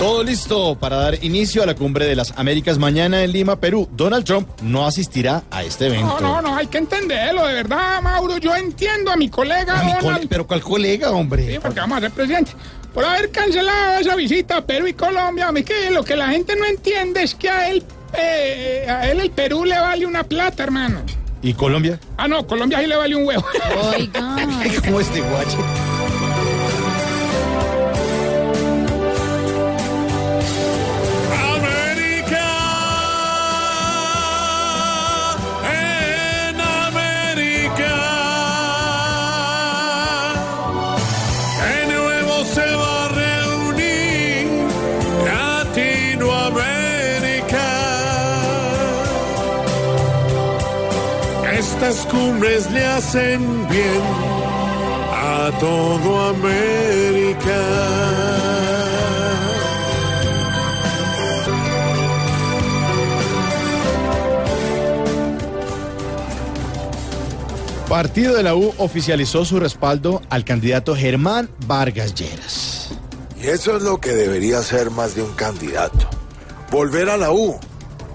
Todo listo para dar inicio a la cumbre de las Américas mañana en Lima, Perú. Donald Trump no asistirá a este evento. No, no, no, hay que entenderlo, de verdad, Mauro. Yo entiendo a mi colega A mi Donald. pero ¿cuál colega, hombre? Sí, porque vamos a ser presidente. Por haber cancelado esa visita a Perú y Colombia, a mí que lo que la gente no entiende es que a él, eh, a él el Perú le vale una plata, hermano. ¿Y Colombia? Ah, no, Colombia sí le vale un huevo. Oiga. ¿Cómo este guacho? Estas cumbres le hacen bien a todo América. Partido de la U oficializó su respaldo al candidato Germán Vargas Lleras. Y eso es lo que debería ser más de un candidato. Volver a la U.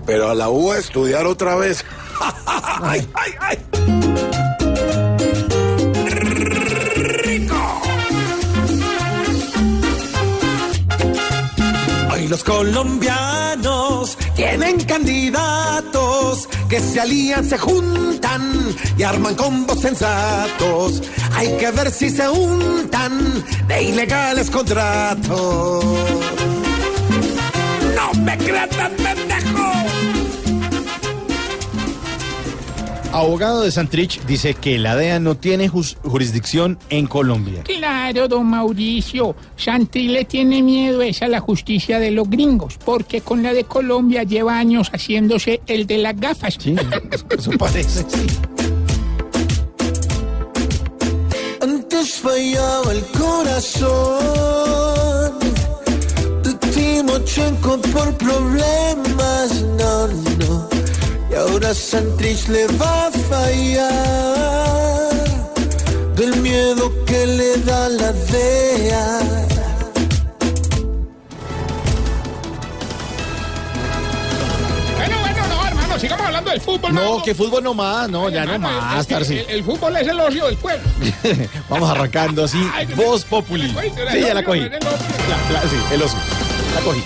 Pero a la U a estudiar otra vez. Ay, ay, ay. Hoy los colombianos tienen candidatos que se alían, se juntan y arman combos sensatos. Hay que ver si se untan de ilegales contratos. ¡No me crean Abogado de Santrich dice que la DEA no tiene jurisdicción en Colombia. Claro, don Mauricio. Santi le tiene miedo es a la justicia de los gringos, porque con la de Colombia lleva años haciéndose el de las gafas. Sí, eso parece. sí. Antes fallaba el corazón Santrich le va a fallar del miedo que le da la DEA. Bueno, bueno, no, hermano, sigamos hablando del fútbol. No, que fútbol no más, no, ya no Hermano, más, es que Tarsi. el, el fútbol es el ocio del pueblo. Vamos arrancando así, Ay, Voz Populi. Sí, ya la cogí. ocio, el ocio. La- la- sí, el oso. La cogí.